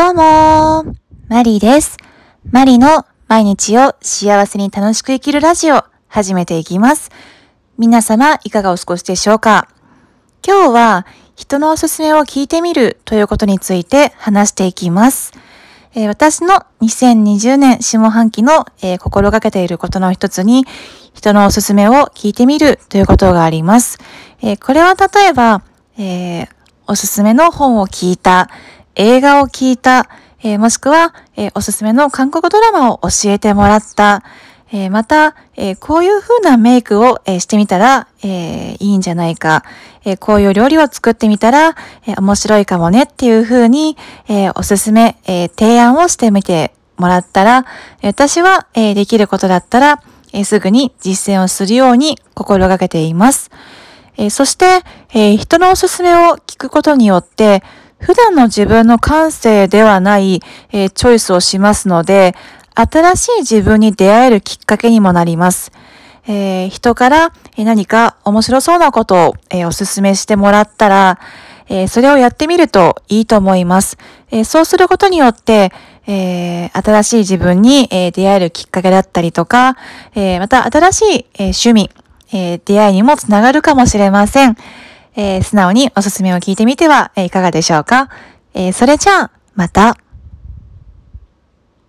どうもマリーです。マリの毎日を幸せに楽しく生きるラジオ、始めていきます。皆様、いかがお過ごしでしょうか今日は、人のおすすめを聞いてみるということについて話していきます。えー、私の2020年下半期の、えー、心がけていることの一つに、人のおすすめを聞いてみるということがあります。えー、これは例えば、えおすすめの本を聞いた、映画を聞いた、えー、もしくは、えー、おすすめの韓国ドラマを教えてもらった、えー、また、えこういう風なメイクを、えしてみたら、えいいんじゃないか、えこういう料理を作ってみたら、え面白いかもねっていう風に、えおすすめ、え提案をしてみてもらったら、私は、えできることだったら、えすぐに実践をするように心がけています。えそして、え人のおすすめを聞くことによって、普段の自分の感性ではない、えー、チョイスをしますので、新しい自分に出会えるきっかけにもなります。えー、人から何か面白そうなことを、えー、お勧めしてもらったら、えそれをやってみるといいと思います。えそうすることによって、え新しい自分に、え出会えるきっかけだったりとか、えまた新しい、え趣味、え出会いにもつながるかもしれません。えー、素直におすすめを聞いてみてはいかがでしょうか？えー、それじゃあ、また。